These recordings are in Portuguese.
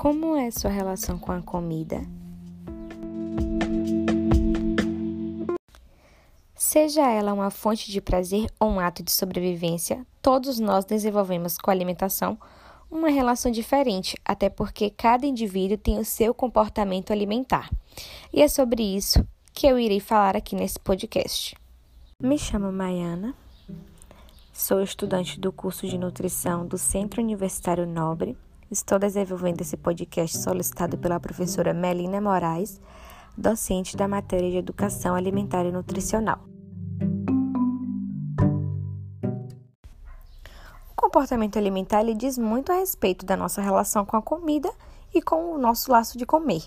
Como é sua relação com a comida? Seja ela uma fonte de prazer ou um ato de sobrevivência, todos nós desenvolvemos com a alimentação uma relação diferente, até porque cada indivíduo tem o seu comportamento alimentar. E é sobre isso que eu irei falar aqui nesse podcast. Me chamo Maiana, sou estudante do curso de nutrição do Centro Universitário Nobre Estou desenvolvendo esse podcast solicitado pela professora Melina Moraes, docente da matéria de Educação Alimentar e Nutricional. O comportamento alimentar ele diz muito a respeito da nossa relação com a comida e com o nosso laço de comer.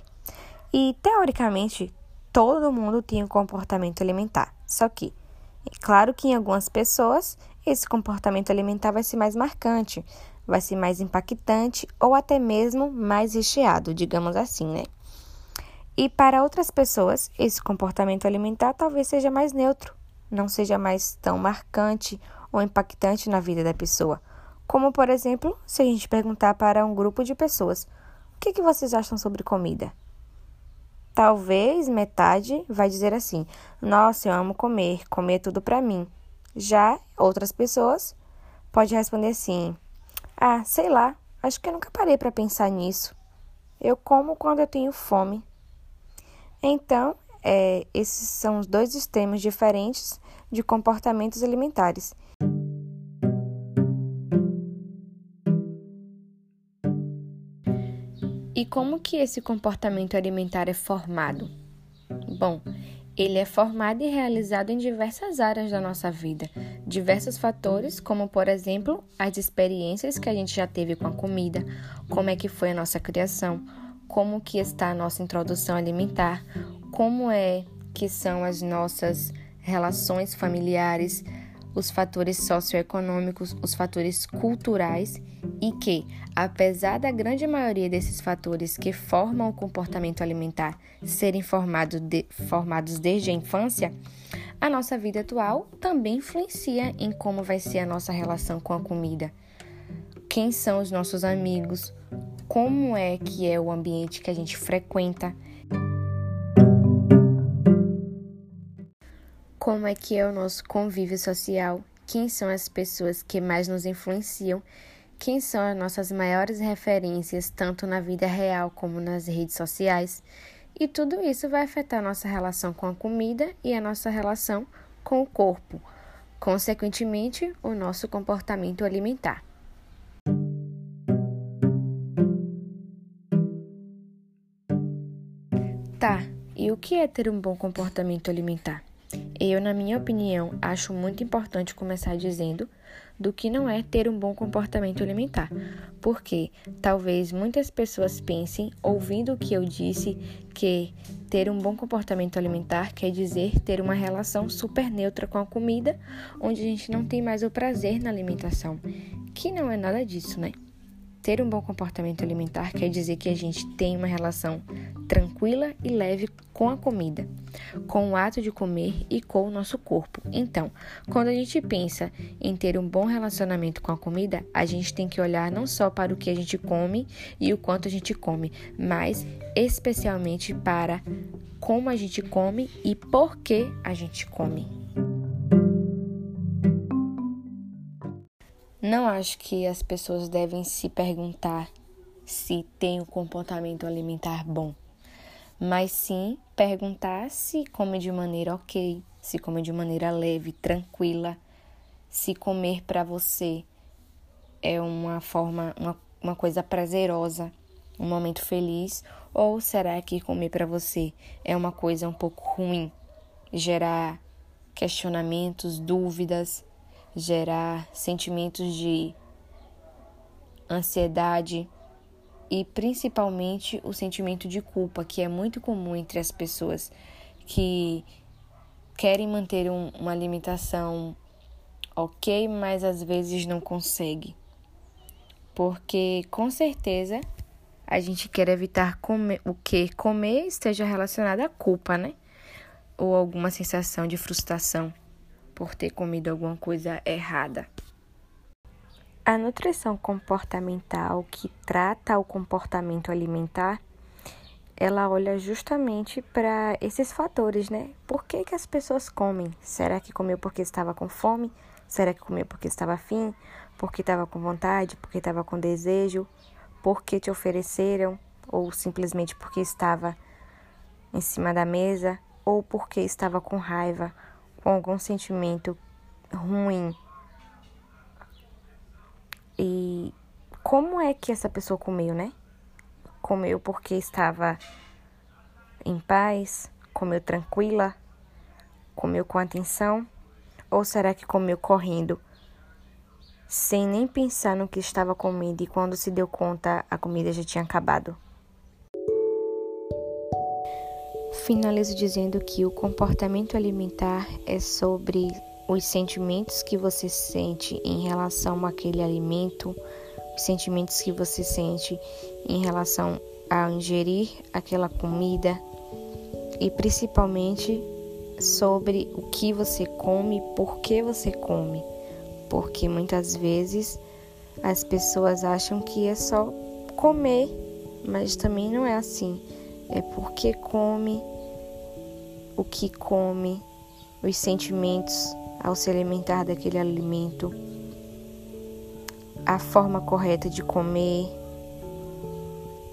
E, teoricamente, todo mundo tem um comportamento alimentar, só que, é claro que em algumas pessoas esse comportamento alimentar vai ser mais marcante, vai ser mais impactante ou até mesmo mais recheado, digamos assim, né? E para outras pessoas, esse comportamento alimentar talvez seja mais neutro, não seja mais tão marcante ou impactante na vida da pessoa. Como, por exemplo, se a gente perguntar para um grupo de pessoas: o que, que vocês acham sobre comida? Talvez metade vai dizer assim: Nossa, eu amo comer, comer é tudo para mim. Já outras pessoas pode responder assim: ah, sei lá, acho que eu nunca parei para pensar nisso. Eu como quando eu tenho fome. Então, é, esses são os dois extremos diferentes de comportamentos alimentares. E como que esse comportamento alimentar é formado? Bom, ele é formado e realizado em diversas áreas da nossa vida, diversos fatores, como por exemplo, as experiências que a gente já teve com a comida, como é que foi a nossa criação, como que está a nossa introdução alimentar, como é que são as nossas relações familiares, os fatores socioeconômicos, os fatores culturais e que, apesar da grande maioria desses fatores que formam o comportamento alimentar serem formado de, formados desde a infância, a nossa vida atual também influencia em como vai ser a nossa relação com a comida. Quem são os nossos amigos? Como é que é o ambiente que a gente frequenta? Como é que é o nosso convívio social, quem são as pessoas que mais nos influenciam, quem são as nossas maiores referências, tanto na vida real como nas redes sociais. E tudo isso vai afetar nossa relação com a comida e a nossa relação com o corpo, consequentemente, o nosso comportamento alimentar. Tá, e o que é ter um bom comportamento alimentar? Eu, na minha opinião, acho muito importante começar dizendo do que não é ter um bom comportamento alimentar, porque talvez muitas pessoas pensem, ouvindo o que eu disse, que ter um bom comportamento alimentar quer dizer ter uma relação super neutra com a comida, onde a gente não tem mais o prazer na alimentação, que não é nada disso, né? Ter um bom comportamento alimentar quer dizer que a gente tem uma relação tranquila e leve com a comida, com o ato de comer e com o nosso corpo. Então, quando a gente pensa em ter um bom relacionamento com a comida, a gente tem que olhar não só para o que a gente come e o quanto a gente come, mas especialmente para como a gente come e por que a gente come. Não acho que as pessoas devem se perguntar se tem um comportamento alimentar bom, mas sim perguntar se come de maneira ok, se come de maneira leve, tranquila, se comer para você é uma forma, uma, uma coisa prazerosa, um momento feliz, ou será que comer para você é uma coisa um pouco ruim, gerar questionamentos, dúvidas? Gerar sentimentos de ansiedade e principalmente o sentimento de culpa, que é muito comum entre as pessoas que querem manter um, uma alimentação ok, mas às vezes não consegue. Porque com certeza a gente quer evitar comer, o que comer esteja relacionado à culpa, né? Ou alguma sensação de frustração por ter comido alguma coisa errada. A nutrição comportamental que trata o comportamento alimentar, ela olha justamente para esses fatores, né? Por que, que as pessoas comem? Será que comeu porque estava com fome? Será que comeu porque estava afim? Porque estava com vontade? Porque estava com desejo? Porque te ofereceram? Ou simplesmente porque estava em cima da mesa? Ou porque estava com raiva? Com algum sentimento ruim? E como é que essa pessoa comeu, né? Comeu porque estava em paz? Comeu tranquila? Comeu com atenção? Ou será que comeu correndo, sem nem pensar no que estava comendo e quando se deu conta a comida já tinha acabado? Finalizo dizendo que o comportamento alimentar é sobre os sentimentos que você sente em relação àquele alimento, os sentimentos que você sente em relação a ingerir aquela comida e principalmente sobre o que você come, por que você come, porque muitas vezes as pessoas acham que é só comer, mas também não é assim. É porque come, o que come, os sentimentos ao se alimentar daquele alimento, a forma correta de comer,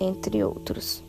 entre outros.